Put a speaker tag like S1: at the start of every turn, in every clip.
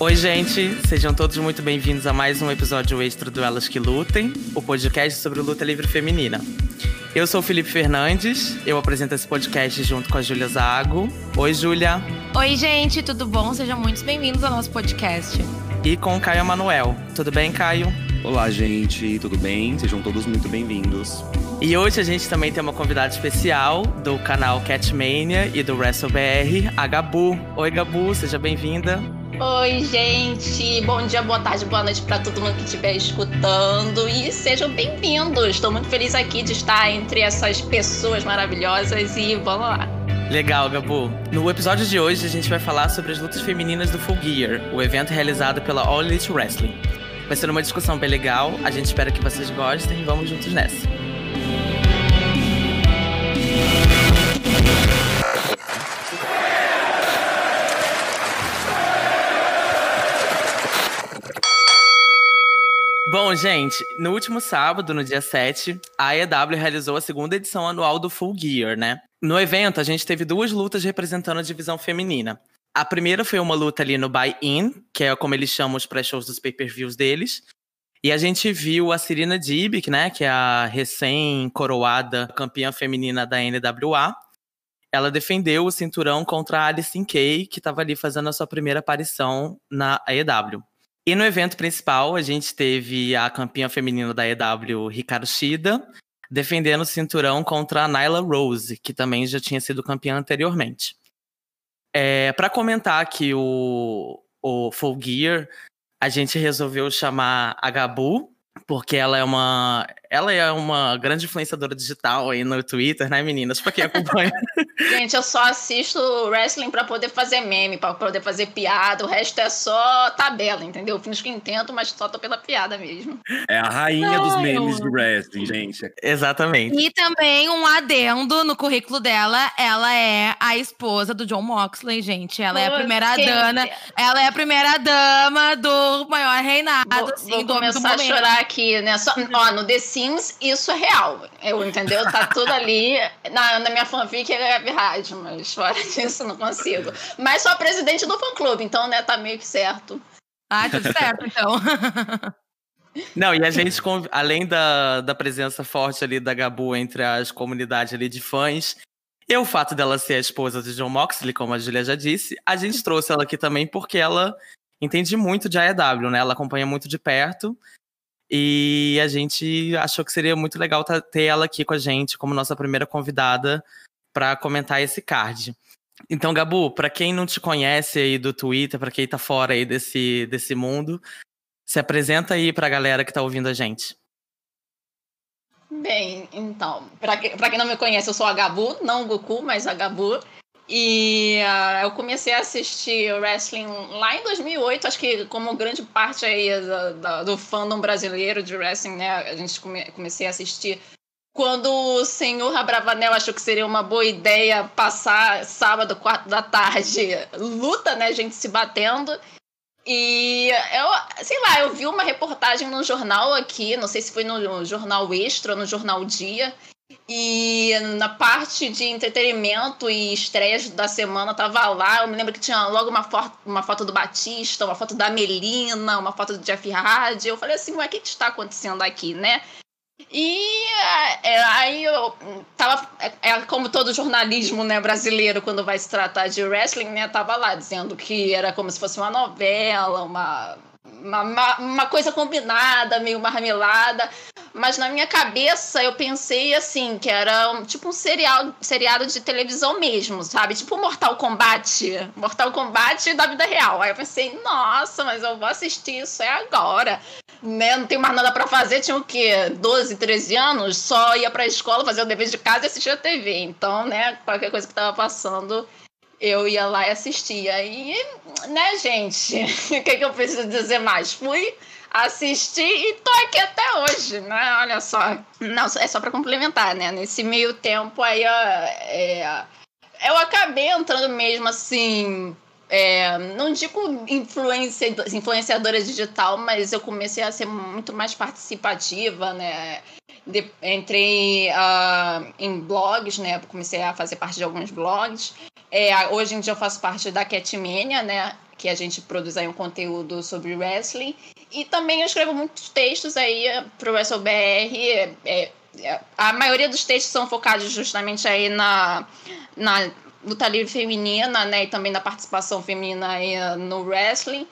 S1: Oi, gente, sejam todos muito bem-vindos a mais um episódio extra do Elas que Lutem, o podcast sobre luta livre feminina. Eu sou o Felipe Fernandes, eu apresento esse podcast junto com a Júlia Zago. Oi, Júlia.
S2: Oi, gente, tudo bom? Sejam muito bem-vindos ao nosso podcast.
S1: E com o Caio Manuel. Tudo bem, Caio?
S3: Olá, gente, tudo bem? Sejam todos muito bem-vindos.
S1: E hoje a gente também tem uma convidada especial do canal Catmania e do WrestleBR, a Gabu. Oi, Gabu, seja bem-vinda.
S4: Oi, gente. Bom dia, boa tarde, boa noite para todo mundo que estiver escutando e sejam bem-vindos. Estou muito feliz aqui de estar entre essas pessoas maravilhosas e vamos lá.
S1: Legal, Gabu. No episódio de hoje a gente vai falar sobre as lutas femininas do Full Gear, o evento realizado pela All Elite Wrestling. Vai ser uma discussão bem legal, a gente espera que vocês gostem e vamos juntos nessa. Bom, gente, no último sábado, no dia 7, a AEW realizou a segunda edição anual do Full Gear, né? No evento, a gente teve duas lutas representando a divisão feminina. A primeira foi uma luta ali no Buy-In, que é como eles chamam os pré-shows dos pay-per-views deles. E a gente viu a Serena Dibic, né, que é a recém-coroada campeã feminina da NWA. Ela defendeu o cinturão contra a Alison Kay, que estava ali fazendo a sua primeira aparição na AEW. E no evento principal, a gente teve a campeã feminina da EW, Ricardo Shida, defendendo o cinturão contra a Nyla Rose, que também já tinha sido campeã anteriormente. É, Para comentar aqui o, o Full Gear, a gente resolveu chamar a Gabu, porque ela é uma ela é uma grande influenciadora digital aí no Twitter, né, meninas? Pra quem acompanha.
S4: Gente, eu só assisto wrestling para poder fazer meme, para poder fazer piada. O resto é só tabela, entendeu? Fiz que intento, mas só tô pela piada mesmo.
S3: É a rainha Não, dos memes eu... do wrestling, gente.
S1: Exatamente.
S2: E também um adendo no currículo dela, ela é a esposa do John Moxley, gente. Ela Pô, é a primeira dama, ela é a primeira dama do maior reinado,
S4: vou,
S2: assim,
S4: vou
S2: do
S4: começar a chorar aqui, né? Só, ó, no The Sims, isso é real. Eu, entendeu? Tá tudo ali. Na, na minha fanfic é verdade, mas fora disso não consigo. Mas sou a presidente do fã-clube, então, né, tá meio que certo.
S2: Ah, tudo certo, então.
S1: Não, e a gente, além da, da presença forte ali da Gabu entre as comunidades ali de fãs, e o fato dela ser a esposa de John Moxley, como a Julia já disse, a gente trouxe ela aqui também porque ela entende muito de AEW, né? Ela acompanha muito de perto e a gente achou que seria muito legal ter ela aqui com a gente como nossa primeira convidada para comentar esse card. Então, Gabu, para quem não te conhece aí do Twitter, para quem tá fora aí desse, desse mundo, se apresenta aí para a galera que tá ouvindo a gente.
S4: Bem, então, para quem não me conhece, eu sou a Gabu, não o Goku, mas a Gabu. E uh, eu comecei a assistir wrestling lá em 2008, acho que como grande parte aí do, do, do fandom brasileiro de wrestling, né? A gente come, comecei a assistir quando o senhor Abravanel achou que seria uma boa ideia passar sábado, quatro da tarde, luta, né? Gente se batendo. E eu, sei lá, eu vi uma reportagem no jornal aqui, não sei se foi no jornal Extra no jornal Dia, e na parte de entretenimento e estreias da semana tava lá. Eu me lembro que tinha logo uma, foto, uma foto do Batista, uma foto da Melina, uma foto do Jeff Hardy. Eu falei assim, o que, que está acontecendo aqui, né? E é, aí eu tava. É, é, como todo jornalismo né, brasileiro, quando vai se tratar de wrestling, né? Tava lá dizendo que era como se fosse uma novela, uma uma, uma, coisa combinada, meio marmelada. Mas na minha cabeça eu pensei assim, que era um, tipo um serial, seriado de televisão mesmo, sabe? Tipo Mortal Kombat. Mortal Kombat da vida real. Aí eu pensei, nossa, mas eu vou assistir isso é agora. Né? Não tenho mais nada para fazer, tinha o quê? 12, 13 anos, só ia pra escola, fazer o dever de casa e assistir a TV. Então, né, qualquer coisa que tava passando, eu ia lá e assistia. E, né, gente, o que, que eu preciso dizer mais? Fui assistir e tô aqui até hoje, né? Olha só. Não, é só para complementar, né? Nesse meio tempo aí, é, eu acabei entrando mesmo assim. É, não digo influencia, influenciadora digital, mas eu comecei a ser muito mais participativa, né? De, entrei uh, em blogs, né? Comecei a fazer parte de alguns blogs. É, hoje em dia eu faço parte da Catmania, né? que a gente produz aí um conteúdo sobre wrestling. E também eu escrevo muitos textos aí para o WrestleBR. É, é, a maioria dos textos são focados justamente aí na, na luta livre feminina, né? E também na participação feminina aí no wrestling.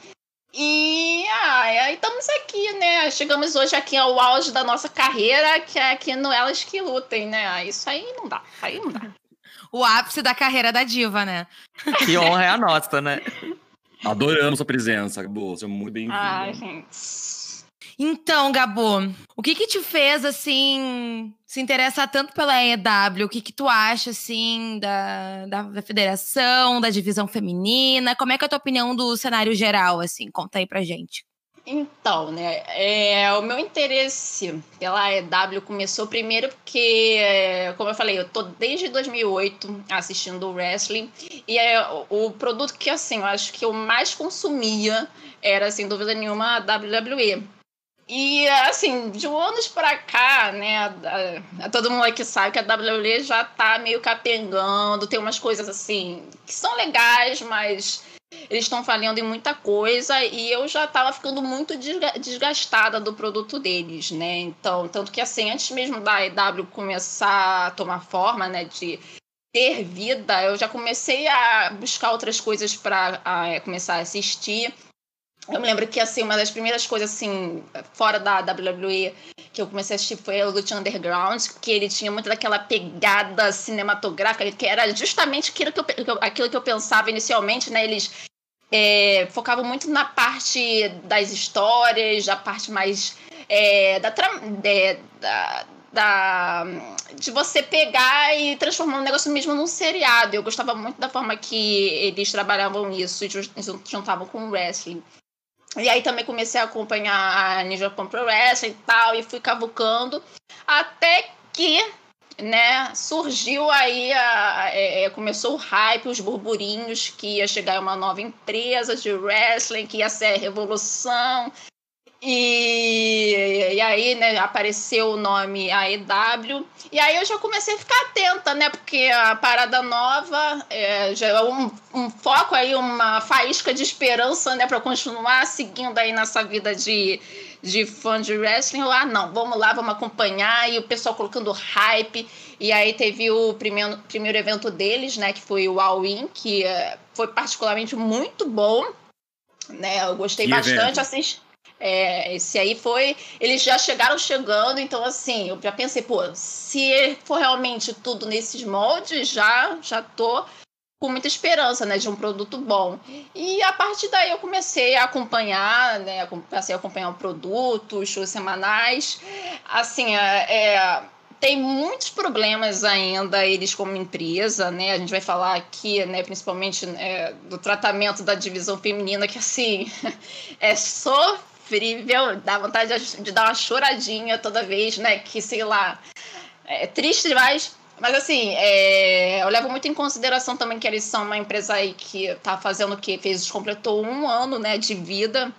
S4: E ah, estamos aqui, né? Chegamos hoje aqui ao auge da nossa carreira, que é aqui no Elas que Lutem, né? Isso aí não dá, aí não dá.
S2: O ápice da carreira da diva, né?
S1: Que honra é a nossa, né?
S3: Adoramos sua presença, Gabo. Seja muito bem-vinda.
S4: Ai, gente.
S2: Então, Gabo, o que que te fez, assim, se interessar tanto pela EW? O que que tu acha, assim, da, da, da, federação, da divisão feminina? Como é que é a tua opinião do cenário geral, assim? Conta aí pra gente.
S4: Então, né, é, o meu interesse pela EW começou primeiro porque, como eu falei, eu tô desde 2008 assistindo o wrestling e é o produto que, assim, eu acho que eu mais consumia era, sem dúvida nenhuma, a WWE. E, assim, de anos pra cá, né, todo mundo aqui sabe que a WWE já tá meio capengando, tem umas coisas, assim, que são legais, mas eles estão falhando em muita coisa e eu já estava ficando muito desgastada do produto deles, né? Então, tanto que assim, antes mesmo da EW começar a tomar forma, né, de ter vida, eu já comecei a buscar outras coisas para começar a assistir. Eu me lembro que assim, uma das primeiras coisas assim, fora da WWE que eu comecei a assistir foi o Lucha Underground, que ele tinha muito daquela pegada cinematográfica, que era justamente aquilo que eu, aquilo que eu pensava inicialmente, né? Eles é, focavam muito na parte das histórias, a parte mais é, da, de, da, da, de você pegar e transformar um negócio mesmo num seriado. Eu gostava muito da forma que eles trabalhavam isso e juntavam com o wrestling. E aí também comecei a acompanhar a Ninja Pro Wrestling e tal, e fui cavucando, até que né, surgiu aí, a, é, é, começou o hype, os burburinhos que ia chegar uma nova empresa de wrestling, que ia ser a revolução, e, e aí, né, apareceu o nome AEW. E aí eu já comecei a ficar atenta, né? Porque a parada nova é, já é um, um foco aí, uma faísca de esperança, né? Para continuar seguindo aí nessa vida de, de fã de wrestling. Eu, ah, não, vamos lá, vamos acompanhar. E o pessoal colocando hype. E aí teve o primeiro, primeiro evento deles, né? Que foi o All In, que é, foi particularmente muito bom. Né? Eu gostei que bastante. Assisti é, esse aí foi. Eles já chegaram chegando, então assim, eu já pensei, pô, se for realmente tudo nesses moldes, já, já tô com muita esperança, né, de um produto bom. E a partir daí eu comecei a acompanhar, né, comecei a acompanhar o produto, os shows semanais. Assim, é, é, tem muitos problemas ainda eles como empresa, né? A gente vai falar aqui, né, principalmente né, do tratamento da divisão feminina, que assim é só sofrível, dá vontade de, dar uma choradinha toda vez, né? Que, sei lá, é triste demais. Mas assim, é, eu levo muito em consideração também que eles são uma empresa aí que tá fazendo o que fez, completou um ano, né, de vida.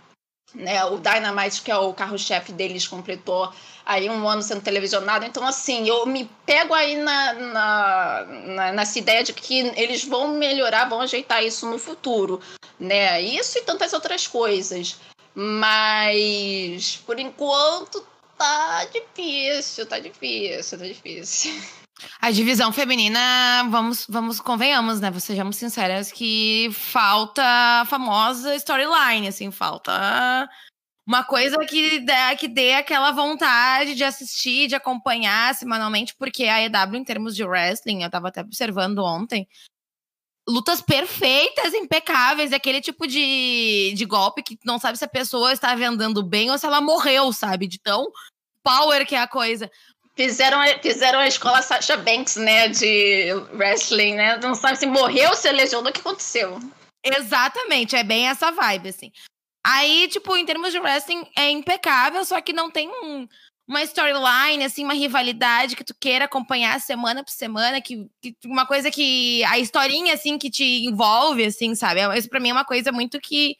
S4: Né, o Dynamite, que é o carro-chefe deles, completou aí um ano sendo televisionado. Então, assim, eu me pego aí na, na, na, nessa ideia de que eles vão melhorar, vão ajeitar isso no futuro. Né? Isso e tantas outras coisas. Mas por enquanto tá difícil, tá difícil, tá difícil.
S2: A divisão feminina, vamos, vamos convenhamos, né? Sejamos sinceras que falta a famosa storyline, assim, falta uma coisa que dê, que dê aquela vontade de assistir, de acompanhar semanalmente, porque a EW, em termos de wrestling, eu tava até observando ontem, lutas perfeitas, impecáveis, aquele tipo de, de golpe que não sabe se a pessoa está vendendo bem ou se ela morreu, sabe? De tão power que é a coisa.
S4: Fizeram, fizeram a escola Sasha Banks, né, de wrestling, né? Não sabe se morreu, se lesionou, o que aconteceu.
S2: Exatamente, é bem essa vibe, assim. Aí, tipo, em termos de wrestling, é impecável, só que não tem um, uma storyline, assim, uma rivalidade que tu queira acompanhar semana por semana, que, que, uma coisa que. A historinha, assim, que te envolve, assim, sabe? Isso pra mim é uma coisa muito que,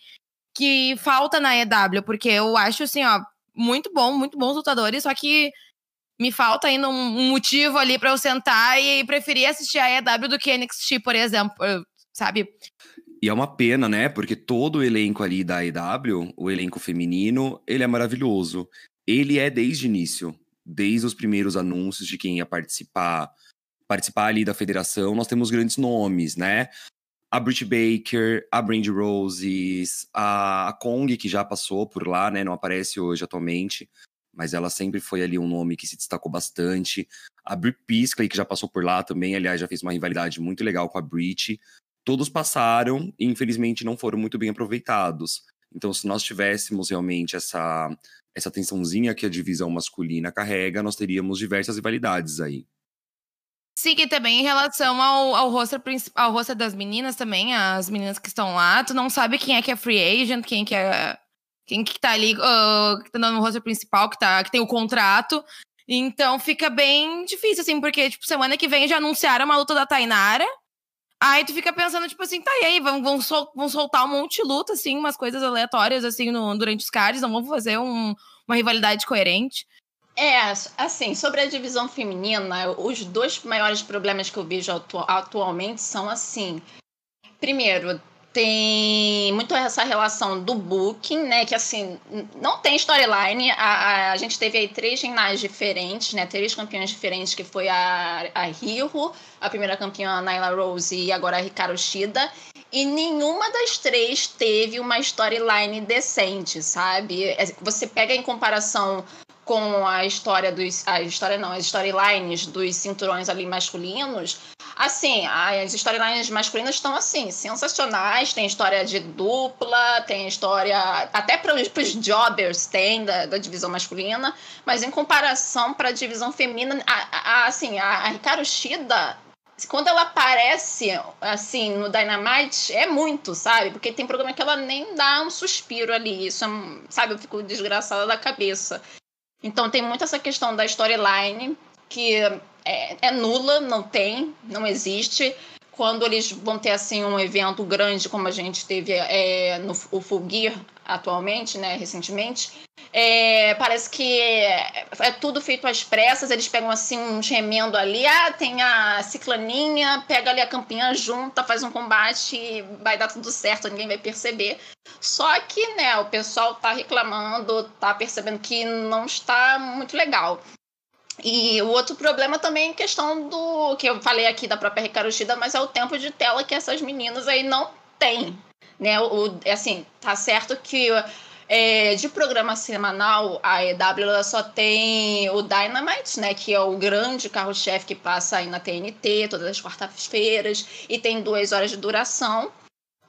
S2: que falta na EW, porque eu acho, assim, ó, muito bom, muito bons lutadores, só que me falta ainda um, motivo ali para eu sentar e preferir assistir a EW do que NXT, por exemplo, sabe?
S3: E é uma pena, né? Porque todo o elenco ali da AEW, o elenco feminino, ele é maravilhoso. Ele é desde o início, desde os primeiros anúncios de quem ia participar, participar ali da federação, nós temos grandes nomes, né? A Britt Baker, a Brandy Roses, a Kong, que já passou por lá, né? Não aparece hoje atualmente, mas ela sempre foi ali um nome que se destacou bastante. A Brit Piskley, que já passou por lá também, aliás, já fez uma rivalidade muito legal com a Brit todos passaram e infelizmente não foram muito bem aproveitados. Então, se nós tivéssemos realmente essa, essa tensãozinha que a divisão masculina carrega, nós teríamos diversas rivalidades aí.
S2: Sim, que também em relação ao, ao roster ao roster das meninas também, as meninas que estão lá, tu não sabe quem é que é free agent, quem que é. Quem que tá ali, uh, que tá no roster principal, que, tá, que tem o contrato. Então fica bem difícil, assim, porque, tipo, semana que vem já anunciaram uma luta da Tainara. Aí tu fica pensando, tipo assim, tá, e aí, vão, vão, sol, vão soltar um monte de luta, assim, umas coisas aleatórias, assim, no, durante os cards, não vão fazer um, uma rivalidade coerente.
S4: É, assim, sobre a divisão feminina, os dois maiores problemas que eu vejo atu atualmente são assim. Primeiro, tem muito essa relação do booking, né? Que assim, não tem storyline. A, a, a, gente teve aí três ginásticos diferentes, né? Três campeões diferentes, que foi a, a Hiro, a primeira campeã a Nyla Rose e agora a Hikaru Shida. E nenhuma das três teve uma storyline decente, sabe? É, você pega em comparação com a história dos. A história não, as storylines dos cinturões ali masculinos, Assim, as storylines masculinas estão assim, sensacionais. Tem história de dupla, tem história. Até para os jobbers tem da, da, divisão masculina. Mas em comparação para a divisão feminina, a, a, assim, a, a Hikaru Shida, quando ela aparece, assim, no Dynamite, é muito, sabe? Porque tem programa que ela nem dá um suspiro ali. Isso, é, sabe? Eu fico desgraçada da cabeça. Então tem muito essa questão da storyline que é, é nula, não tem, não existe quando eles vão ter assim um evento grande como a gente teve é, no o atualmente, né, recentemente, é, parece que é, é, tudo feito às pressas, eles pegam assim um remendo ali, ah, tem a ciclaninha, pega ali a campeã, junta, faz um combate e vai dar tudo certo, ninguém vai perceber. Só que, né, o pessoal tá reclamando, tá percebendo que não está muito legal. E o outro problema também é questão do que eu falei aqui da própria Ricardo Shida, mas é o tempo de tela que essas meninas aí não têm. Né? O, assim, tá certo que é, de programa semanal, a EW só tem o Dynamite, né, que é o grande carro-chefe que passa aí na TNT todas as quartas-feiras e tem duas horas de duração.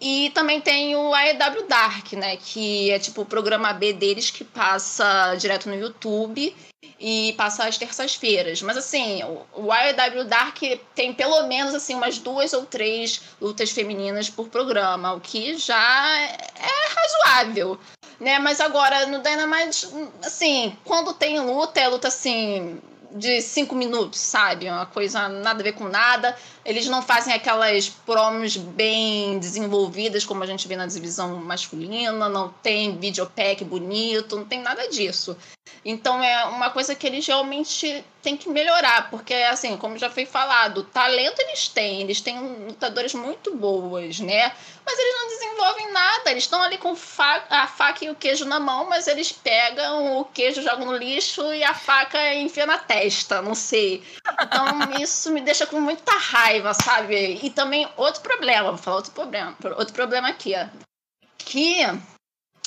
S4: E também tem o AEW Dark, né? Que é tipo o programa B deles que passa direto no YouTube e passa às terças-feiras. Mas assim, o AEW Dark tem pelo menos assim umas duas ou três lutas femininas por programa, o que já é razoável. Né? Mas agora no Dynamite, assim, quando tem luta, é luta assim de cinco minutos, sabe? Uma coisa nada a ver com nada. Eles não fazem aquelas promos bem desenvolvidas como a gente vê na divisão masculina, não tem videopack bonito, não tem nada disso. Então é uma coisa que eles realmente têm que melhorar, porque assim, como já foi falado, talento eles têm, eles têm lutadores muito boas, né? Mas eles não desenvolvem nada, eles estão ali com a faca e o queijo na mão, mas eles pegam o queijo, jogam no lixo e a faca enfia na testa, não sei. Então isso me deixa com muita raiva, sabe? E também outro problema, vou falar outro problema, outro problema aqui, ó. Que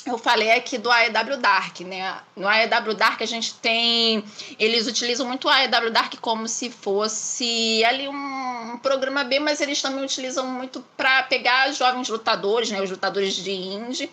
S4: eu falei aqui do AEW Dark, né? No AEW Dark a gente tem. Eles utilizam muito o AEW Dark como se fosse ali um, um programa B, mas eles também utilizam muito para pegar jovens lutadores, né? Os lutadores de indie,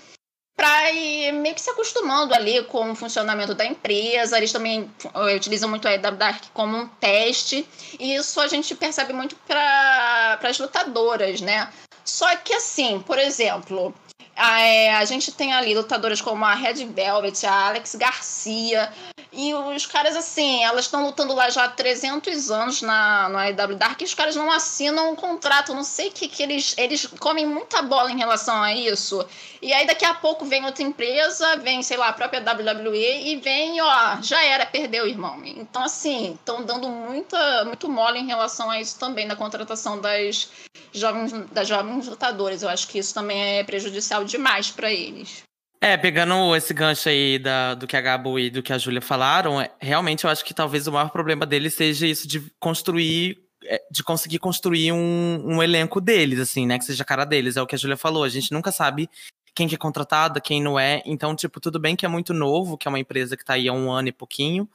S4: para ir meio que se acostumando ali com o funcionamento da empresa. Eles também eh, utilizam muito a AEW Dark como um teste, e isso a gente percebe muito para as lutadoras, né? Só que assim, por exemplo, a, é, a gente tem ali lutadoras como a Red Velvet, a Alex Garcia, E os caras, assim, elas estão lutando lá já há 300 anos na, no AEW Dark e os caras não assinam um contrato. Não sei o que, que eles. Eles comem muita bola em relação a isso. E aí daqui a pouco vem outra empresa, vem, sei lá, a própria WWE e vem, ó, já era, perdeu, irmão. Então, assim, estão dando muita, muito mole em relação a isso também, na contratação das jovens, das jovens lutadoras. Eu acho que isso também é prejudicial demais para eles.
S1: É, pegando esse gancho aí da, do que a Gabo e do que a Júlia falaram, é, realmente eu acho que talvez o maior problema deles seja isso de construir, é, de conseguir construir um, um elenco deles, assim, né? Que seja a cara deles. É o que a Júlia falou. A gente nunca sabe quem que é contratado, quem não é. Então, tipo, tudo bem que é muito novo, que é uma empresa que tá aí há um ano e pouquinho,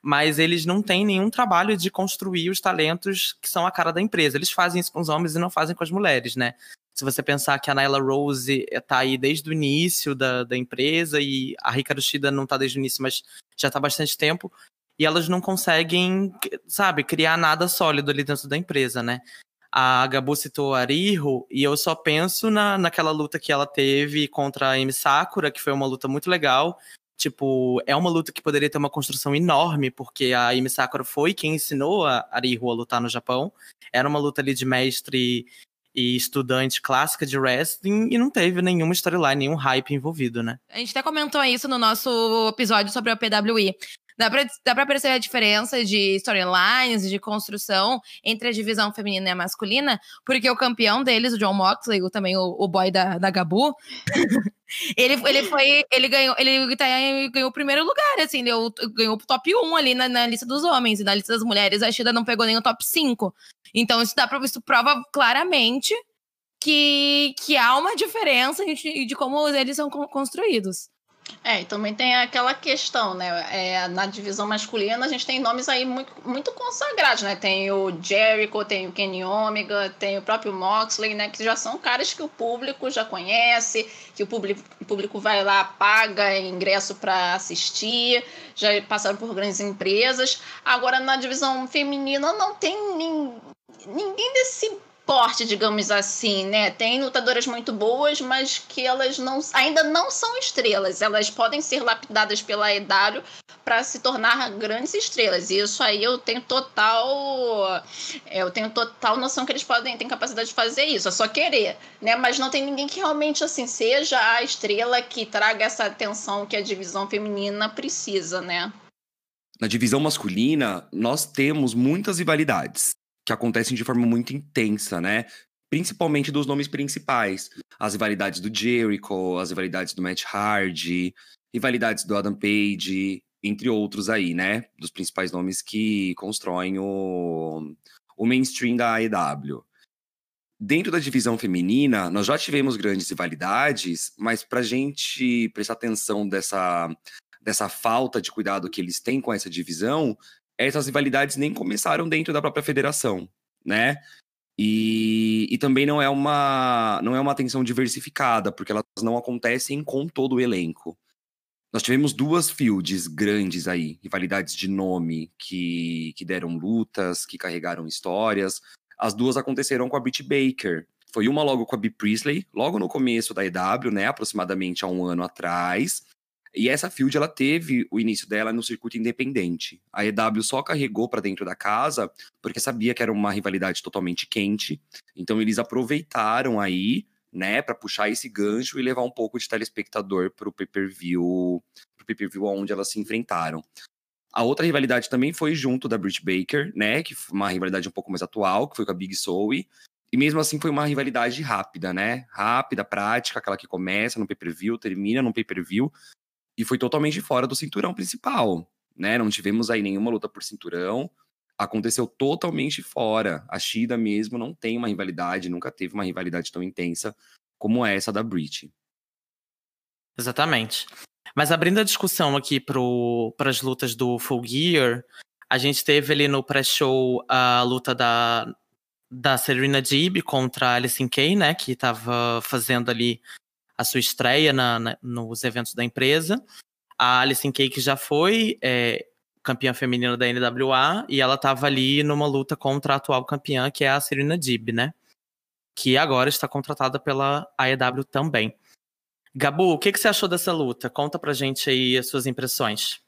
S1: mas eles não têm nenhum trabalho de construir os talentos que são a cara da empresa. Eles fazem isso com os homens e não fazem com as mulheres, né? Se você pensar que a Nyla Rose está aí desde o início da, da empresa e a Ricardo Shida não está desde o início, mas já está há bastante tempo, e elas não conseguem, sabe, criar nada sólido ali dentro da empresa, né? A Gabu citou a Ariho, e eu só penso na, naquela luta que ela teve contra a Amy Sakura, que foi uma luta muito legal. Tipo, é uma luta que poderia ter uma construção enorme, porque a Amy Sakura foi quem ensinou a Ariho a lutar no Japão. Era uma luta ali de mestre e estudante clássica de wrestling e não teve nenhuma storyline, nenhum hype envolvido, né?
S2: A gente até comentou isso no nosso episódio sobre a PWI. Dá pra, dá pra perceber a diferença de storylines, de construção entre a divisão feminina e a masculina, porque o campeão deles, o John Moxley, o, também o, o boy da, da Gabu, ele, ele foi. Ele ganhou, ele tá, ganhou o primeiro lugar, assim, deu, ganhou o top 1 ali na, na, lista dos homens, e na lista das mulheres, a Shida não pegou nem o top 5. Então, isso dá isso prova claramente que, que há uma diferença de, de como eles são construídos.
S4: É, e também tem aquela questão, né? É, na divisão masculina a gente tem nomes aí muito, muito consagrados, né? Tem o Jericho, tem o Kenny Omega, tem o próprio Moxley, né? Que já são caras que o público já conhece, que o público, o público vai lá, paga ingresso para assistir, já passaram por grandes empresas. Agora, na divisão feminina não tem ninguém desse porte, digamos assim, né? Tem lutadoras muito boas, mas que elas não, ainda não são estrelas. Elas podem ser lapidadas pela EW para se tornar grandes estrelas. E isso aí eu tenho total, eu tenho total noção que eles podem, têm capacidade de fazer isso. É só querer, né? Mas não tem ninguém que realmente assim seja a estrela que traga essa atenção que a divisão feminina precisa, né?
S3: Na divisão masculina, nós temos muitas rivalidades que acontecem de forma muito intensa, né? Principalmente dos nomes principais. As rivalidades do Jericho, as rivalidades do Matt Hardy, rivalidades do Adam Page, entre outros aí, né? Dos principais nomes que constroem o, o mainstream da AEW. Dentro da divisão feminina, nós já tivemos grandes rivalidades, mas para gente prestar atenção dessa, dessa falta de cuidado que eles têm com essa divisão, essas rivalidades nem começaram dentro da própria federação, né? E, e também não é uma não é uma atenção diversificada, porque elas não acontecem com todo o elenco. Nós tivemos duas fields grandes aí, rivalidades de nome que, que deram lutas, que carregaram histórias. As duas aconteceram com a Britt Baker. Foi uma logo com a B. Priestley, logo no começo da EW, né, aproximadamente há um ano atrás. E essa field ela teve o início dela no circuito independente. A EW só carregou para dentro da casa porque sabia que era uma rivalidade totalmente quente. Então eles aproveitaram aí, né, para puxar esse gancho e levar um pouco de telespectador para o pay-per-view, pro pay-per-view onde elas se enfrentaram. A outra rivalidade também foi junto da Britt Baker, né, que foi uma rivalidade um pouco mais atual, que foi com a Big Soul. E mesmo assim foi uma rivalidade rápida, né? Rápida, prática, aquela que começa no pay-per-view, termina no pay-per-view e foi totalmente fora do cinturão principal, né? Não tivemos aí nenhuma luta por cinturão. Aconteceu totalmente fora. A Shida mesmo não tem uma rivalidade, nunca teve uma rivalidade tão intensa como essa da Brit.
S1: Exatamente. Mas abrindo a discussão aqui para as lutas do Full Gear, a gente teve ali no pré-show a luta da, da Serena Deeb contra a Alison Kay, né? Que estava fazendo ali a sua estreia na, na, nos eventos da empresa. A Alison Cake já foi é, campeã feminina da NWA e ela estava ali numa luta contra a atual campeã, que é a Serena Dib, né? Que agora está contratada pela AEW também. Gabu, o que, que você achou dessa luta? Conta pra gente aí as suas impressões.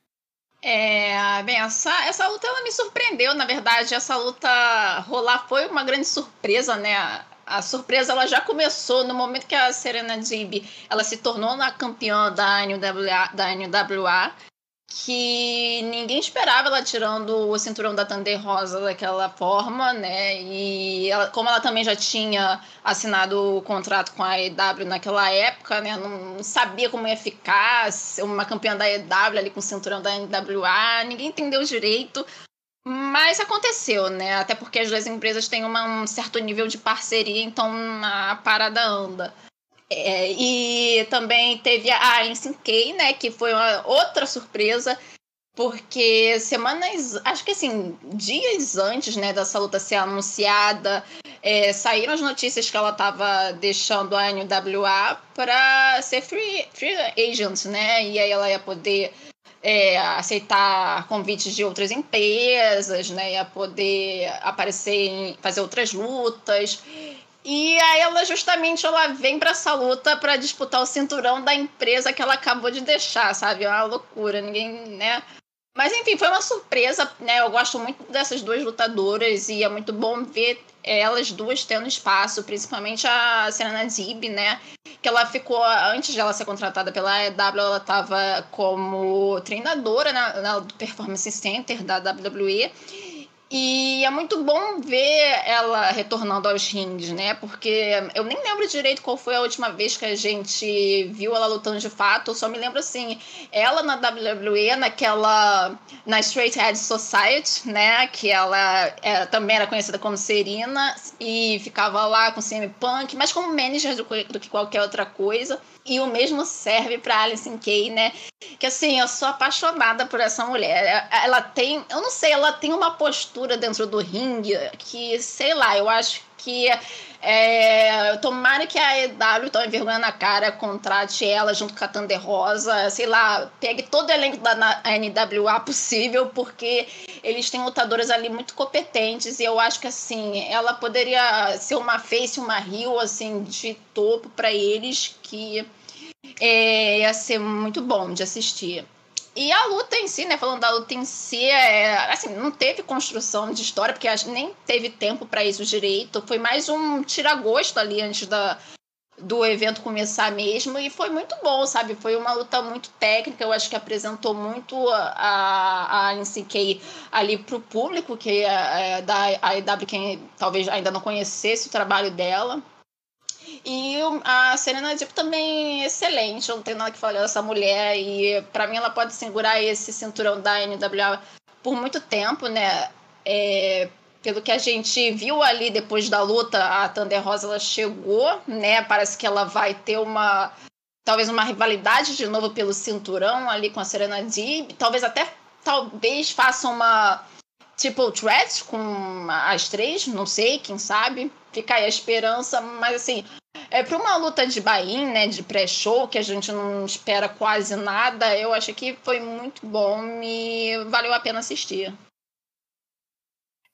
S4: É, bem, essa, essa luta ela me surpreendeu, na verdade, essa luta rolar foi uma grande surpresa, né? A, surpresa ela já começou no momento que a Serena Dib ela se tornou a campeã da NWA, da NWA que ninguém esperava ela tirando o cinturão da Thunder Rosa daquela forma, né? E ela, como ela também já tinha assinado o contrato com a EW naquela época, né? Não sabia como ia ficar, uma campeã da EW ali com o cinturão da NWA, ninguém entendeu direito. Mas aconteceu, né? Até porque as duas empresas têm uma, um certo nível de parceria, então a parada anda. É, e também teve a Kay, né, que foi uma outra surpresa, porque semanas, acho que assim, dias antes, né, dessa luta ser anunciada, é, saíram as notícias que ela estava deixando a NWA para ser free, free agent, né, e aí ela ia poder é, aceitar convites de outras empresas, né, ia poder aparecer em fazer outras lutas. E aí ela justamente ela vem para essa luta para disputar o cinturão da empresa que ela acabou de deixar, sabe? É uma loucura, ninguém, né? Mas enfim, foi uma surpresa, né? Eu gosto muito dessas duas lutadoras e é muito bom ver elas duas tendo espaço, principalmente a Serena Zib, né? Que ela ficou, antes de ela ser contratada pela EW, ela estava como treinadora na, na Performance Center da WWE. E é muito bom ver ela retornando aos rings, né? Porque eu nem lembro direito qual foi a última vez que a gente viu ela lutando de fato. Eu só me lembro assim, ela na WWE, naquela. na Straight Edge Society, né? Que ela é, também era conhecida como Serena e ficava lá com CM Punk, mas como manager do, do que qualquer outra coisa. E o mesmo serve para Alison Kay, né? Que assim, eu sou apaixonada por essa mulher. Ela tem, eu não sei, ela tem uma postura dentro do ringue que, sei lá, eu acho que é, tomara que a EW, tome vergonha na cara, contrate ela junto com a Thunder Rosa, sei lá, pegue todo o elenco da NWA possível, porque eles têm lutadoras ali muito competentes e eu acho que assim, ela poderia ser uma face, uma rio assim de topo para eles que é, ia ser muito bom de assistir. E a luta em si, né? Falando da luta em si, é, assim, não teve construção de história, porque nem teve tempo para isso direito. Foi mais um tira-gosto ali antes da, do evento começar mesmo. E foi muito bom, sabe? Foi uma luta muito técnica. Eu acho que apresentou muito a, a NCK ali para o público, que é, é da AEW, quem talvez ainda não conhecesse o trabalho dela. E a Serena Deep também é excelente, eu não tenho nada que falar dessa mulher. E para mim ela pode segurar esse cinturão da NWA por muito tempo, né? É, pelo que a gente viu ali depois da luta, a Thunder Rosa ela chegou, né? Parece que ela vai ter uma talvez uma rivalidade de novo pelo cinturão ali com a Serena Deeb, talvez até talvez faça uma triple threat com as três, não sei, quem sabe. Fica aí a esperança, mas assim, é para uma luta de buy né, de pré-show, que a gente não espera quase nada, eu acho que foi muito bom e valeu a pena assistir.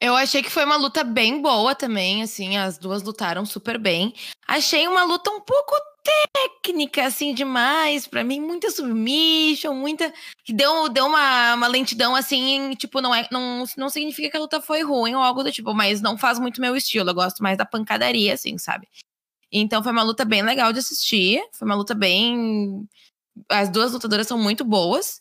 S2: Eu achei que foi uma luta bem boa também, assim, as duas lutaram super bem. Achei uma luta um pouco técnica, assim, demais. para mim, muita submission, muita. Deu, deu uma, uma lentidão, assim, tipo, não, é, não, não significa que a luta foi ruim ou algo do tipo, mas não faz muito meu estilo. Eu gosto mais da pancadaria, assim, sabe? Então foi uma luta bem legal de assistir. Foi uma luta bem. As duas lutadoras são muito boas.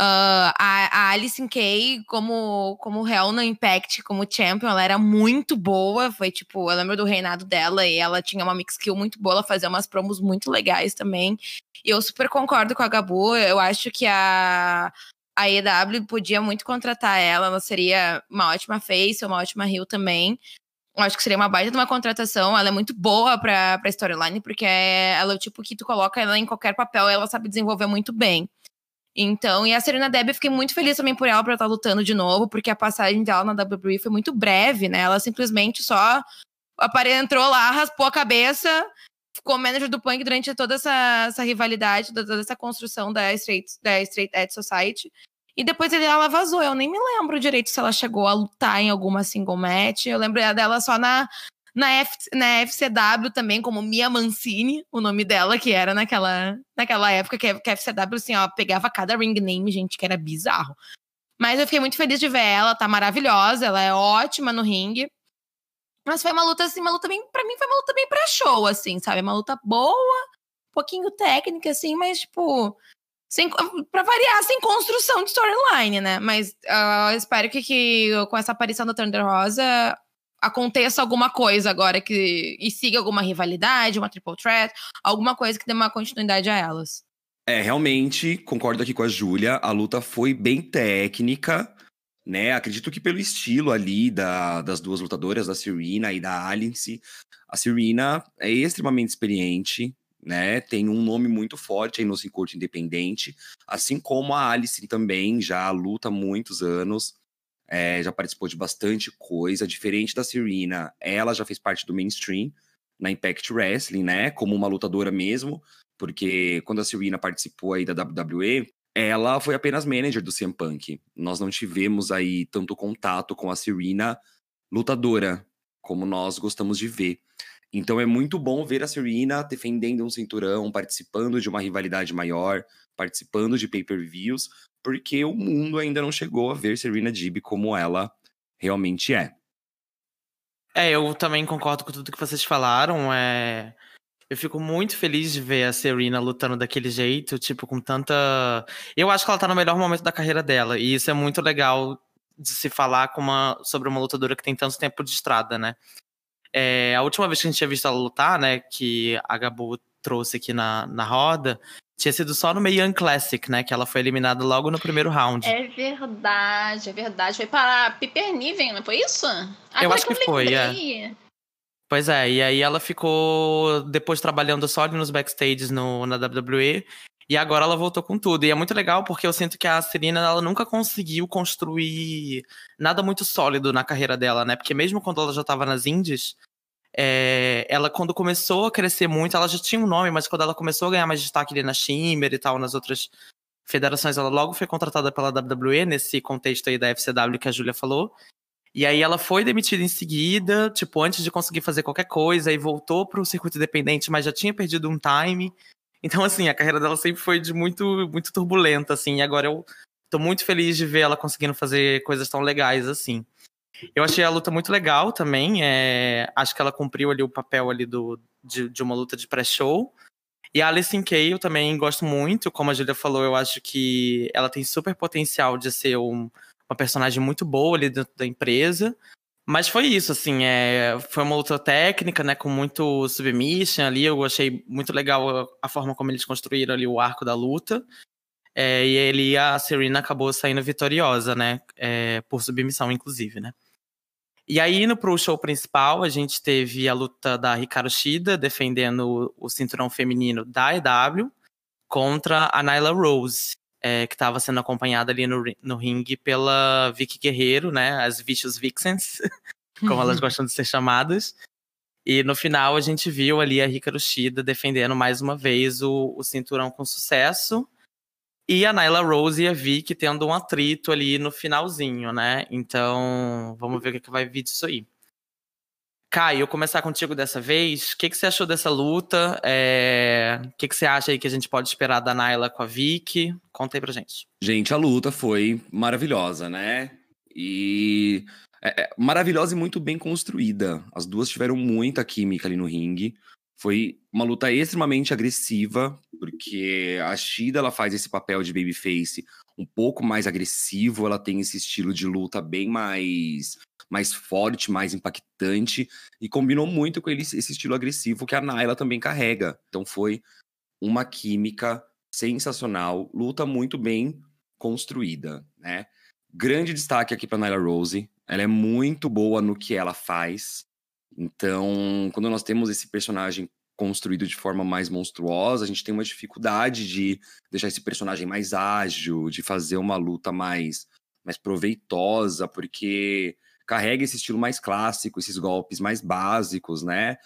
S2: Uh, a, a Alison Kay, como, como real no Impact, como champion, ela era muito boa. Foi tipo, eu lembro do reinado dela e ela tinha uma mix skill muito boa, ela fazia umas promos muito legais também. E eu super concordo com a Gabu. Eu acho que a, a EW podia muito contratar ela, ela seria uma ótima face, uma ótima heel também. Eu acho que seria uma baita de uma contratação. Ela é muito boa pra, pra storyline, porque é, ela é o tipo que tu coloca ela em qualquer papel, ela sabe desenvolver muito bem. Então, e a Serena Debbie, eu fiquei muito feliz também por ela pra estar lutando de novo, porque a passagem dela na WWE foi muito breve, né? Ela simplesmente só entrou lá, raspou a cabeça, ficou manager do Punk durante toda essa, essa rivalidade, toda essa construção da Straight, da Straight Edge Society. E depois ela vazou. Eu nem me lembro direito se ela chegou a lutar em alguma single match. Eu lembro dela só na, na, F, na FCW também, como Mia Mancini, o nome dela, que era naquela, naquela época que, a FCW, assim, ó, pegava cada ring name, gente, que era bizarro. Mas eu fiquei muito feliz de ver ela, tá maravilhosa, ela é ótima no ringue. Mas foi uma luta, assim, uma luta bem. Pra mim, foi uma luta bem pré-show, assim, sabe? Uma luta boa, um pouquinho técnica, assim, mas, tipo. Sem, pra variar, sem construção de storyline, né? Mas uh, eu espero que, que com essa aparição da Thunder Rosa aconteça alguma coisa agora que e siga alguma rivalidade, uma triple threat, alguma coisa que dê uma continuidade a elas.
S3: É, realmente, concordo aqui com a Júlia, a luta foi bem técnica, né? Acredito que pelo estilo ali da, das duas lutadoras, da Serena e da Alice, a Serena é extremamente experiente, né? Tem um nome muito forte aí no circuito independente, assim como a Alice também já luta há muitos anos, é, já participou de bastante coisa, diferente da Serena, ela já fez parte do mainstream na Impact Wrestling, né? Como uma lutadora mesmo, porque quando a Serena participou aí da WWE, ela foi apenas manager do CM Punk. Nós não tivemos aí tanto contato com a Serena lutadora, como nós gostamos de ver. Então é muito bom ver a Serena defendendo um cinturão, participando de uma rivalidade maior, participando de pay-per-views, porque o mundo ainda não chegou a ver Serena Dib como ela realmente é.
S1: É, eu também concordo com tudo que vocês falaram. É... Eu fico muito feliz de ver a Serena lutando daquele jeito, tipo, com tanta. Eu acho que ela tá no melhor momento da carreira dela. E isso é muito legal de se falar uma... sobre uma lutadora que tem tanto tempo de estrada, né? É... A última vez que a gente tinha visto ela lutar, né? Que a Gabu trouxe aqui na, na roda, tinha sido só no Young Classic, né? Que ela foi eliminada logo no primeiro round.
S4: É verdade, é verdade. Foi para Piper Niven, não foi isso? Agora
S1: eu acho que, que foi, é. Pois é, e aí ela ficou depois trabalhando só ali nos backstages no, na WWE. E agora ela voltou com tudo. E é muito legal porque eu sinto que a Serena ela nunca conseguiu construir nada muito sólido na carreira dela, né? Porque mesmo quando ela já estava nas indies, é, ela quando começou a crescer muito, ela já tinha um nome, mas quando ela começou a ganhar mais destaque ali na Shimmer e tal, nas outras federações, ela logo foi contratada pela WWE, nesse contexto aí da FCW que a Júlia falou. E aí ela foi demitida em seguida, tipo, antes de conseguir fazer qualquer coisa, e voltou para o circuito independente, mas já tinha perdido um time. Então, assim, a carreira dela sempre foi de muito, muito turbulenta, assim, e agora eu tô muito feliz de ver ela conseguindo fazer coisas tão legais assim. Eu achei a luta muito legal também. É... Acho que ela cumpriu ali o papel ali do, de, de uma luta de pré-show. E a Alison Kay eu também gosto muito. Como a Julia falou, eu acho que ela tem super potencial de ser um, uma personagem muito boa ali dentro da empresa. Mas foi isso, assim, é, foi uma luta técnica, né, com muito submission ali, eu achei muito legal a, forma como eles construíram ali o arco da luta, é, e ele a Serena acabou saindo vitoriosa, né, é, por submissão, inclusive, né. E aí, indo pro show principal, a gente teve a luta da Hikaru Shida defendendo o cinturão feminino da EW contra a Nyla Rose é, que estava sendo acompanhada ali no, no ringue pela Vicky Guerreiro, né? As Vicious Vixens, como elas gostam de ser chamadas. E no final a gente viu ali a Rika Shida defendendo mais uma vez o, o cinturão com sucesso. E a Nyla Rose e a Vicky tendo um atrito ali no finalzinho, né? Então, vamos ver o que, que vai vir disso aí. Caio, eu começar contigo dessa vez. O que, que você achou dessa luta? É... O que, que você acha aí que a gente pode esperar da Naila com a Vicky? Conta aí pra gente.
S3: Gente, a luta foi maravilhosa, né? E é, é, maravilhosa e muito bem construída. As duas tiveram muita química ali no ringue. Foi uma luta extremamente agressiva, porque a Shida ela faz esse papel de babyface um pouco mais agressivo, ela tem esse estilo de luta bem mais mais forte, mais impactante e combinou muito com ele, esse estilo agressivo que a Naila também carrega. Então foi uma química sensacional, luta muito bem construída, né? Grande destaque aqui para Nyla Rose, ela é muito boa no que ela faz. Então, quando nós temos esse personagem construído de forma mais monstruosa, a gente tem uma dificuldade de deixar esse personagem mais ágil, de fazer uma luta mais mais proveitosa, porque carrega esse estilo mais clássico, esses golpes mais básicos, né?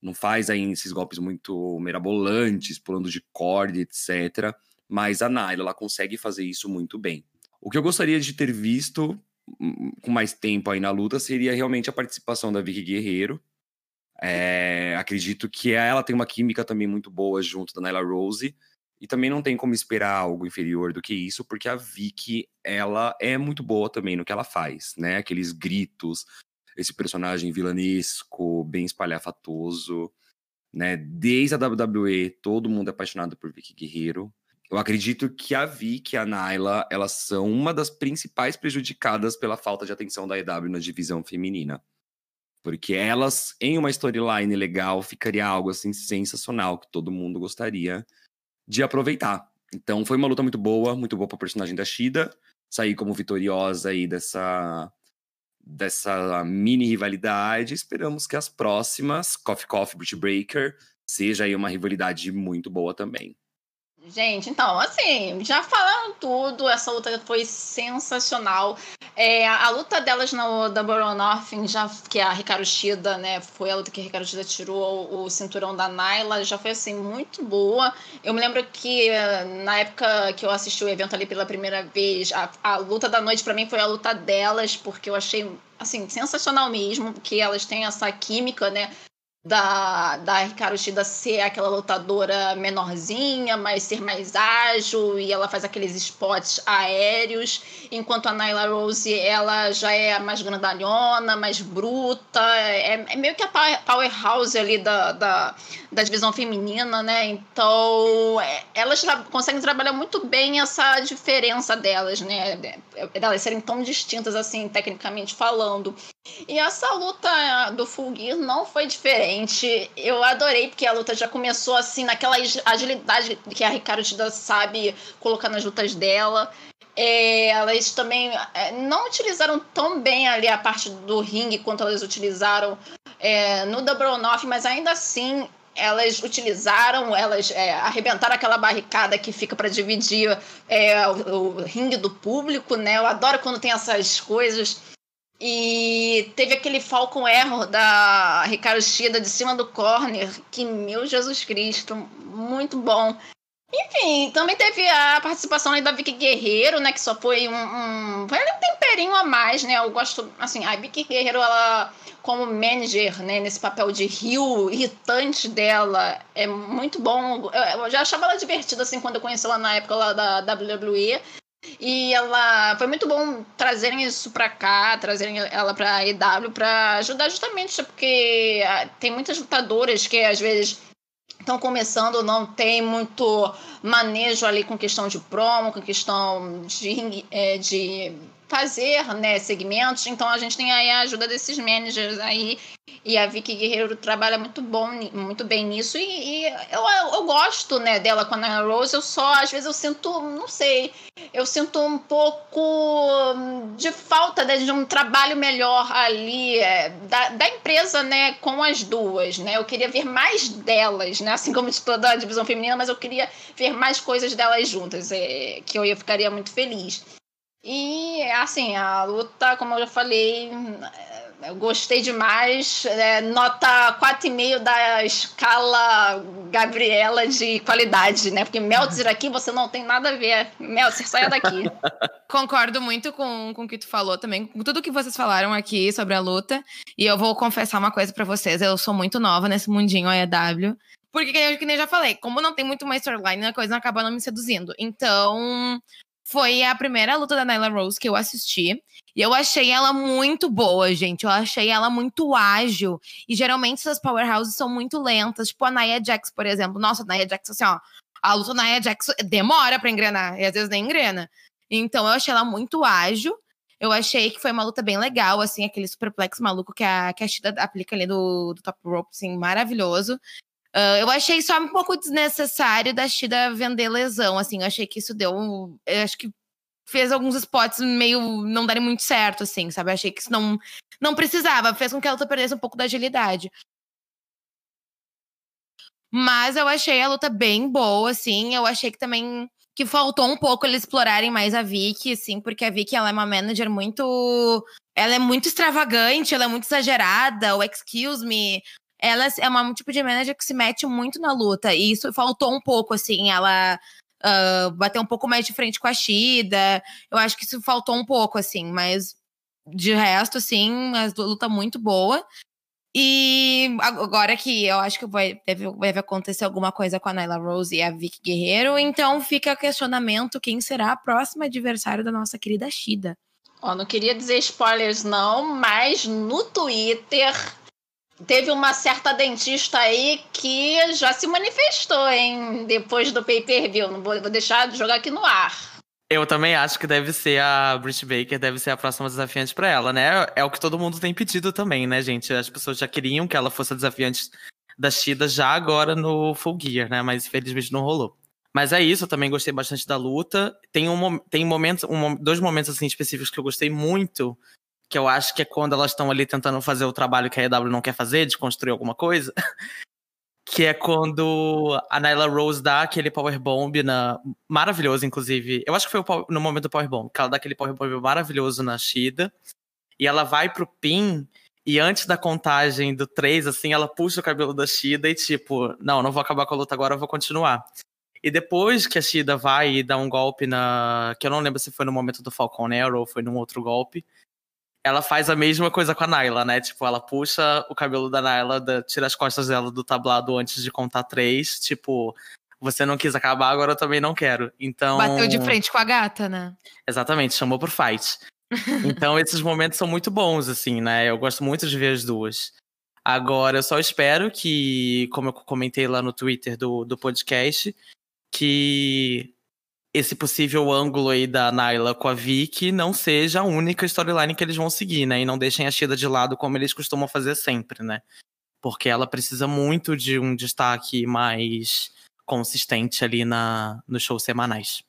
S3: Não faz aí esses golpes muito mirabolantes, pulando de corda, etc. Mas a Naila, ela consegue fazer isso muito bem. O que eu gostaria de ter visto hum, com mais tempo aí na luta seria realmente a participação da Vicky Guerreiro. É, acredito que ela tem uma química também muito boa junto da Nyla Rose. E também não tem como esperar algo inferior do que isso, porque a Vicky, ela é muito boa também no que ela faz, né? Aqueles gritos, esse personagem vilanesco, bem espalhafatoso, né? Desde a WWE, todo mundo é apaixonado por Vicky Guerreiro. Eu acredito que a Vicky e a Nyla, elas são uma das principais prejudicadas pela falta de atenção da EW na divisão feminina. Porque elas, em uma storyline legal, ficaria algo assim sensacional, que todo mundo gostaria de aproveitar. Então foi uma luta muito boa, muito boa para o personagem da Shida, sair como vitoriosa aí dessa dessa mini rivalidade. Esperamos que as próximas, Coffee Coffee Breaker, seja aí uma rivalidade muito boa também.
S4: Gente, então, assim, já falaram tudo, essa luta foi sensacional. É, a, luta delas no or Nothing, já, que é a Ricardo Shida, né, foi a luta que a Ricardo Shida tirou o, cinturão da Naila, já foi, assim, muito boa. Eu me lembro que na época que eu assisti o evento ali pela primeira vez, a, a luta da noite para mim foi a luta delas, porque eu achei, assim, sensacional mesmo, porque elas têm essa química, né, da, da Hikaru Shida ser aquela lutadora menorzinha, mas ser mais ágil, e ela faz aqueles spots aéreos, enquanto a Nyla Rose, ela já é mais grandalhona, mais bruta, é, é meio que a powerhouse ali da, da, da divisão feminina, né? Então, é, elas tra conseguem trabalhar muito bem essa diferença delas, né? Delas serem tão distintas, assim, tecnicamente falando. E essa luta do Full Gear não foi diferente. Eu adorei, porque a luta já começou assim, naquela agilidade que a Ricardo sabe colocar nas lutas dela. É, elas também é, não utilizaram tão bem ali a parte do ringue quanto elas utilizaram é, no Double Off, mas ainda assim elas utilizaram, elas é, arrebentaram aquela barricada que fica para dividir é, o, o ringue do público, né? Eu adoro quando tem essas coisas. E teve aquele Falcon Error da Ricardo Shida de cima do corner, que, meu Jesus Cristo, muito bom. Enfim, também teve a participação da Vicky Guerreiro, né? Que só foi um, um. Foi um temperinho a mais, né? Eu gosto. Assim, a Vicky Guerreiro, ela, como manager, né? Nesse papel de rio irritante dela, é muito bom. Eu, eu já achava ela divertida, assim, quando eu conheci ela na época lá da WWE. E ela foi muito bom trazerem isso para cá, trazerem ela para EW para ajudar justamente porque ah, tem muitas lutadoras que às vezes estão começando, não tem muito manejo ali com questão de promo, com questão de, é, de fazer né, segmentos. Então a gente tem aí a ajuda desses managers aí. E a Vicky Guerreiro trabalha muito bom, muito bem nisso. E, e eu, eu, gosto né, dela com a Nana Rose. Eu só, às vezes, eu sinto, não sei, eu sinto um pouco de falta né, de um trabalho melhor ali é, da, da empresa né, com as duas. Né? Eu queria ver mais delas, né? Assim como de toda a divisão feminina, mas eu queria ver mais coisas delas juntas, é, que eu ficaria muito feliz. E, assim, a luta, como eu já falei, eu gostei demais. É, nota 4,5 da escala Gabriela de qualidade, né? Porque Meltzer aqui você não tem nada a ver. Meltzer, saia daqui.
S2: Concordo muito com, com o que tu falou também, com tudo que vocês falaram aqui sobre a luta. E eu vou confessar uma coisa para vocês: eu sou muito nova nesse mundinho AEW. Porque, que nem eu já falei, como não tem muito uma storyline, a coisa acaba não me seduzindo. Então, foi a primeira luta da Nyla Rose que eu assisti. E eu achei ela muito boa, gente. Eu achei ela muito ágil. E geralmente essas powerhouses são muito lentas. Tipo a Nia Jax, por exemplo. Nossa, a Nia Jax, assim, ó. A luta da Nia Jax demora pra engrenar. E às vezes nem engrena. Então eu achei ela muito ágil. Eu achei que foi uma luta bem legal, assim, aquele superplex maluco que a, que a Shida aplica ali do, do top rope, assim, maravilhoso. Uh, eu achei só um pouco desnecessário da Shida vender lesão, assim, eu achei que isso deu, eu acho que fez alguns spots meio não darem muito certo, assim, sabe? Eu achei que isso não, não precisava, fez com que ela perdesse um pouco da agilidade. Mas eu achei a luta bem boa, assim, eu achei que também que faltou um pouco eles explorarem mais a Vicky, assim, porque a Vicky ela é uma manager muito ela é muito extravagante, ela é muito exagerada, o excuse me, ela é um tipo de manager que se mete muito na luta. E isso faltou um pouco, assim, ela uh, bater um pouco mais de frente com a Shida. Eu acho que isso faltou um pouco, assim, mas de resto, assim, a luta muito boa. E agora que eu acho que vai, deve, deve acontecer alguma coisa com a Nyla Rose e a Vicky Guerreiro, então fica o questionamento: quem será a próxima adversária da nossa querida Shida?
S4: Ó, não queria dizer spoilers, não, mas no Twitter teve uma certa dentista aí que já se manifestou, hein? Depois do pay-per-view. Não vou, vou deixar de jogar aqui no ar.
S1: Eu também acho que deve ser a Britt Baker, deve ser a próxima desafiante para ela, né? É o que todo mundo tem pedido também, né, gente? As pessoas já queriam que ela fosse a desafiante da Shida já agora no Full Gear, né? Mas infelizmente não rolou. Mas é isso, eu também gostei bastante da luta. Tem, um, tem momentos, um, dois momentos assim específicos que eu gostei muito, que eu acho que é quando elas estão ali tentando fazer o trabalho que a EW não quer fazer, de construir alguma coisa. que é quando a Nyla Rose dá aquele powerbomb na maravilhoso inclusive. Eu acho que foi no momento do powerbomb, que ela dá aquele powerbomb maravilhoso na Shida. E ela vai pro pin e antes da contagem do 3, assim, ela puxa o cabelo da Shida e tipo, não, não vou acabar com a luta agora, eu vou continuar. E depois que a Shida vai e dá um golpe na, que eu não lembro se foi no momento do Falcon Arrow ou foi num outro golpe, ela faz a mesma coisa com a Naila, né? Tipo, ela puxa o cabelo da Naila, da, tira as costas dela do tablado antes de contar três. Tipo, você não quis acabar, agora eu também não quero. Então.
S2: Bateu de frente com a gata, né?
S1: Exatamente, chamou por fight. então, esses momentos são muito bons, assim, né? Eu gosto muito de ver as duas. Agora, eu só espero que, como eu comentei lá no Twitter do, do podcast, que esse possível ângulo aí da Nyla com a Vicky não seja a única storyline que eles vão seguir, né? E não deixem a Shida de lado como eles costumam fazer sempre, né? Porque ela precisa muito de um destaque mais consistente ali na, nos shows semanais.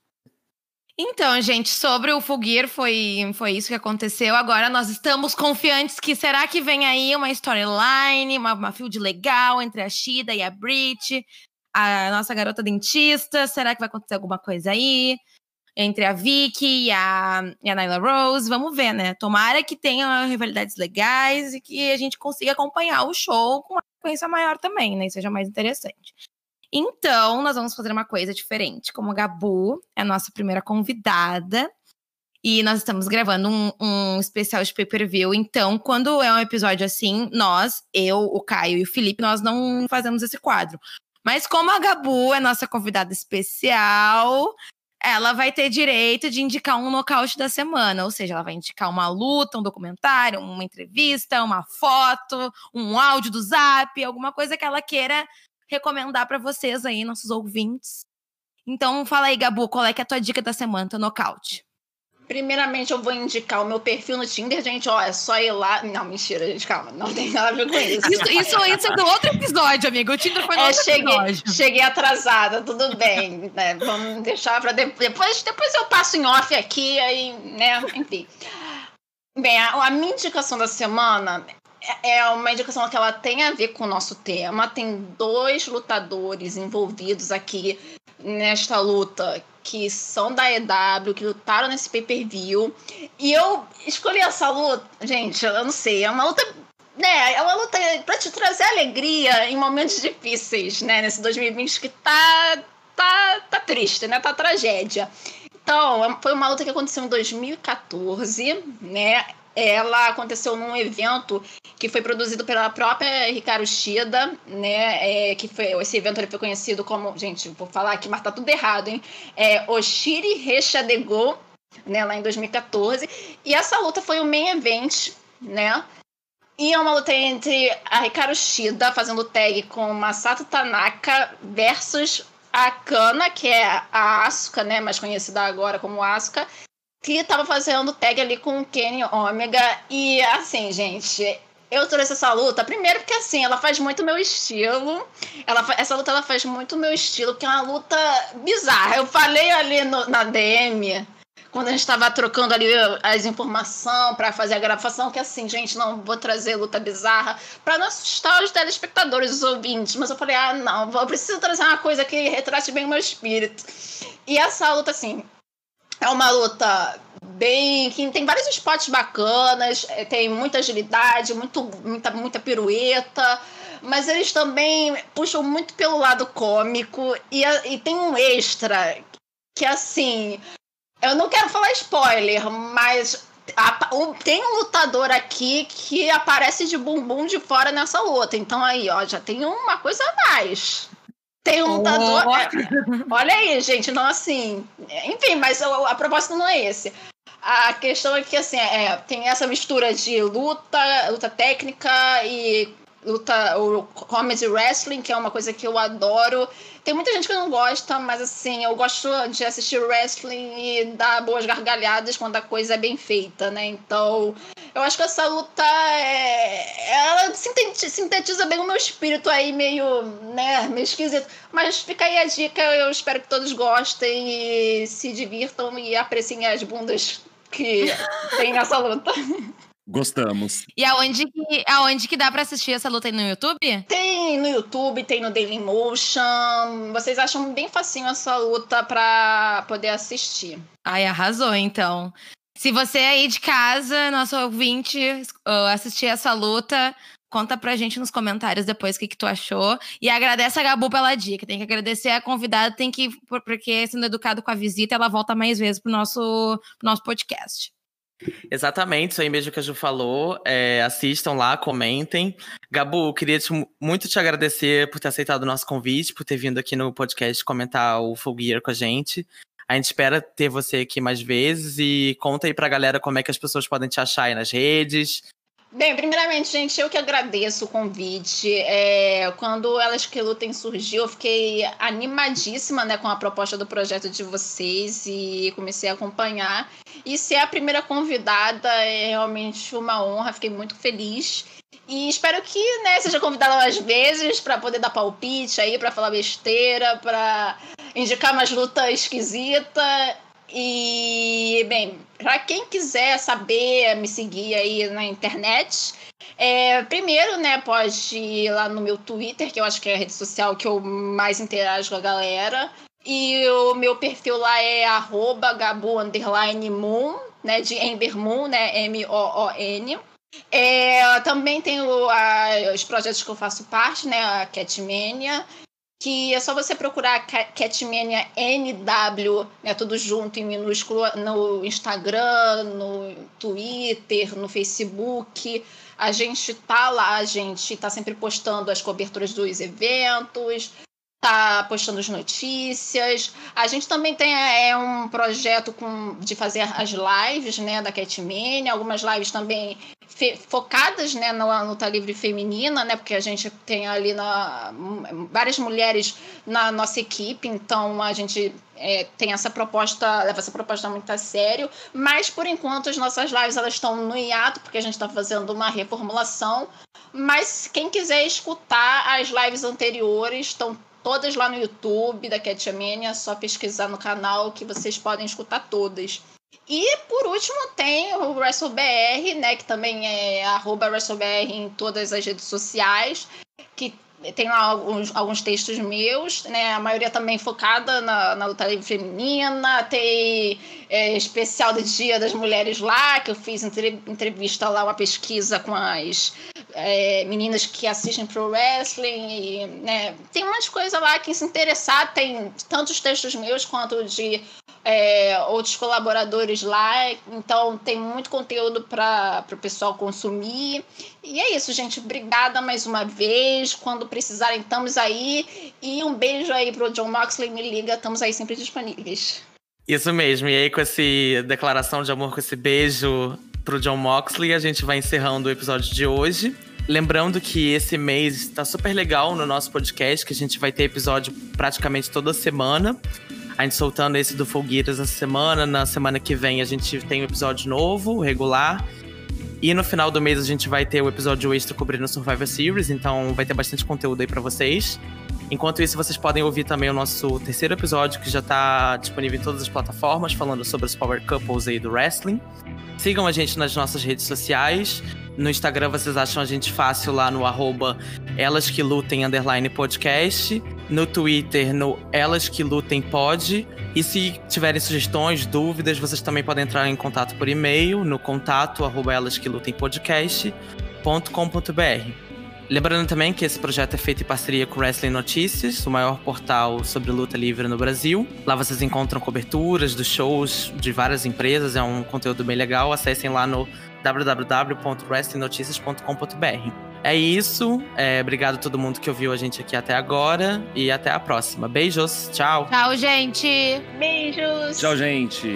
S2: Então, gente, sobre o Fugir, foi, foi isso que aconteceu. Agora nós estamos confiantes que será que vem aí uma storyline, uma, uma field legal entre a Shida e a Brit a nossa garota dentista, será que vai acontecer alguma coisa aí? Entre a Vicky e a, e a Nyla Rose, vamos ver, né? Tomara que tenha rivalidades legais e que a gente consiga acompanhar o show com uma frequência maior também, né? E seja mais interessante. Então, nós vamos fazer uma coisa diferente. Como a Gabu é a nossa primeira convidada, e nós estamos gravando um, um especial de pay-per-view. Então, quando é um episódio assim, nós, eu, o Caio e o Felipe, nós não fazemos esse quadro. Mas como a Gabu é nossa convidada especial, ela vai ter direito de indicar um nocaute da semana. Ou seja, ela vai indicar uma luta, um documentário, uma entrevista, uma foto, um áudio do zap, alguma coisa que ela queira recomendar para vocês aí, nossos ouvintes. Então, fala aí, Gabu, qual é é a tua dica da semana, teu nocaute?
S4: Primeiramente, eu vou indicar o meu perfil no Tinder, gente. Ó, é só ir lá. Não, mentira, gente, calma. Não tem nada a ver com isso.
S2: Isso, isso, isso é do outro episódio, amigo. O Tinder foi no é, outro
S4: cheguei,
S2: episódio.
S4: Cheguei atrasada, tudo bem. Né? Vamos deixar para depois. Depois eu passo em off aqui, aí, né? Enfim. Bem, a, a minha indicação da semana é, é uma indicação que ela tem a ver com o nosso tema. Tem dois lutadores envolvidos aqui nesta luta que são da EW, que lutaram nesse pay-per-view. E eu escolhi essa luta, gente, eu não sei, é uma luta. Né, é uma luta para te trazer alegria em momentos difíceis, né? Nesse 2020 que tá, tá, tá triste, né? Tá tragédia. Então, é, foi uma luta que aconteceu em 2014, né? Ela aconteceu num evento que foi produzido pela própria Ricardo Shida, né? É, que foi esse evento ele foi conhecido como, gente, vou falar aqui, mas tá tudo errado, hein? É Oshiri Rechadego, né? Lá em 2014. E essa luta foi o main event, né? E é uma luta entre a Ricardo Shida fazendo tag com Masato Tanaka versus a Kana, que é a Asuka, né? Mais conhecida agora como Asuka, que tava fazendo tag ali com o Kenny Omega. E assim, gente, eu trouxe essa luta, primeiro porque assim, ela faz muito meu estilo. Ela, essa luta ela faz muito meu estilo, que é uma luta bizarra. Eu falei ali no, na DM, quando a gente estava trocando ali as informações para fazer a gravação, que assim, gente, não vou trazer luta bizarra para não assustar os telespectadores, os ouvintes. Mas eu falei, ah, não, eu preciso trazer uma coisa que retrate bem o meu espírito. E essa luta, assim, é uma luta bem. que tem vários spots bacanas, é, tem muita agilidade, muito, muita, muita pirueta. Mas eles também puxam muito pelo lado cômico. E, e tem um extra que, assim. Eu não quero falar spoiler, mas tem um lutador aqui que aparece de bumbum de fora nessa luta. Então aí, ó, já tem uma coisa a mais. Tem um. Oh. É, olha aí, gente. Então, assim. Enfim, mas a, a proposta não é esse. A questão é que, assim, é, tem essa mistura de luta, luta técnica e luta, o comedy wrestling, que é uma coisa que eu adoro. Tem muita gente que não gosta, mas assim, eu gosto de assistir wrestling e dar boas gargalhadas quando a coisa é bem feita, né? Então, eu acho que essa luta é... ela sintetiza bem o meu espírito aí, meio, né, meio esquisito. Mas fica aí a dica, eu espero que todos gostem e se divirtam e apreciem as bundas que tem nessa luta.
S3: Gostamos.
S2: E aonde que, aonde que dá para assistir essa luta aí no YouTube?
S4: Tem no YouTube, tem no Dailymotion. Vocês acham bem facinho essa luta para poder assistir.
S2: Ai, arrasou, então. Se você aí de casa, nosso ouvinte, assistir essa luta, conta pra gente nos comentários depois o que, que tu achou. E agradece a Gabu pela dica. Tem que agradecer a convidada, tem que, porque sendo educado com a visita, ela volta mais vezes pro nosso, pro nosso podcast.
S1: Exatamente, isso aí mesmo que a Ju falou. É, assistam lá, comentem. Gabu, queria te, muito te agradecer por ter aceitado o nosso convite, por ter vindo aqui no podcast comentar o Full Gear com a gente. A gente espera ter você aqui mais vezes e conta aí pra galera como é que as pessoas podem te achar aí nas redes,
S4: Bem, primeiramente, gente, eu que agradeço o convite. É, quando Elas Que Lutem surgiu, eu fiquei animadíssima né, com a proposta do projeto de vocês e comecei a acompanhar. E ser a primeira convidada é realmente uma honra, fiquei muito feliz. E espero que né, seja convidada mais vezes para poder dar palpite aí, para falar besteira, para indicar umas lutas esquisitas. E, bem, para quem quiser saber, me seguir aí na internet, é, primeiro, né, pode ir lá no meu Twitter, que eu acho que é a rede social que eu mais interajo com a galera. E o meu perfil lá é arroba moon, né, de Ember Moon, né, M-O-O-N. É, também tenho a, os projetos que eu faço parte, né, a Catmania, que é só você procurar Catmania NW, né, tudo junto em minúsculo, no Instagram, no Twitter, no Facebook. A gente tá lá, a gente tá sempre postando as coberturas dos eventos, tá postando as notícias. A gente também tem é, um projeto com, de fazer as lives né, da Catmania, algumas lives também focadas né, na luta livre feminina, né, porque a gente tem ali na, várias mulheres na nossa equipe, então a gente é, tem essa proposta, leva essa proposta muito a sério, mas por enquanto as nossas lives elas estão no hiato, porque a gente está fazendo uma reformulação, mas quem quiser escutar as lives anteriores estão todas lá no YouTube da Catmania, é só pesquisar no canal que vocês podem escutar todas. E por último tem o WrestleBR, né, que também é WrestleBR em todas as redes sociais, que tem lá alguns, alguns textos meus, né? A maioria também focada na, na luta livre feminina. Tem é, especial do Dia das Mulheres lá, que eu fiz entrevista lá, uma pesquisa com as é, meninas que assistem pro wrestling. E, né, tem umas coisas lá que se interessar, tem tantos textos meus quanto de é, outros colaboradores lá. Então tem muito conteúdo para o pessoal consumir. E é isso, gente. Obrigada mais uma vez. Quando precisarem, estamos aí. E um beijo aí pro John Moxley. Me liga, estamos aí sempre disponíveis.
S1: Isso mesmo. E aí, com essa declaração de amor, com esse beijo pro John Moxley, a gente vai encerrando o episódio de hoje. Lembrando que esse mês está super legal no nosso podcast, que a gente vai ter episódio praticamente toda semana. A gente soltando esse do Fogueiras essa semana. Na semana que vem a gente tem um episódio novo, regular. E no final do mês a gente vai ter o episódio extra cobrindo Survivor Series, então vai ter bastante conteúdo aí para vocês. Enquanto isso, vocês podem ouvir também o nosso terceiro episódio, que já está disponível em todas as plataformas, falando sobre os Power Couples aí do wrestling. Sigam a gente nas nossas redes sociais. No Instagram vocês acham a gente fácil lá no arroba Elas Que Lutem Underline Podcast. No Twitter, no Elas Que Lutem Pod. E se tiverem sugestões, dúvidas, vocês também podem entrar em contato por e-mail no contato arroba elas que lutem podcast.com.br. Lembrando também que esse projeto é feito em parceria com Wrestling Notícias, o maior portal sobre luta livre no Brasil. Lá vocês encontram coberturas dos shows de várias empresas, é um conteúdo bem legal. Acessem lá no www.wrestlingnoticias.com.br. É isso. É, obrigado a todo mundo que ouviu a gente aqui até agora. E até a próxima. Beijos. Tchau.
S2: Tchau, gente.
S4: Beijos.
S3: Tchau, gente.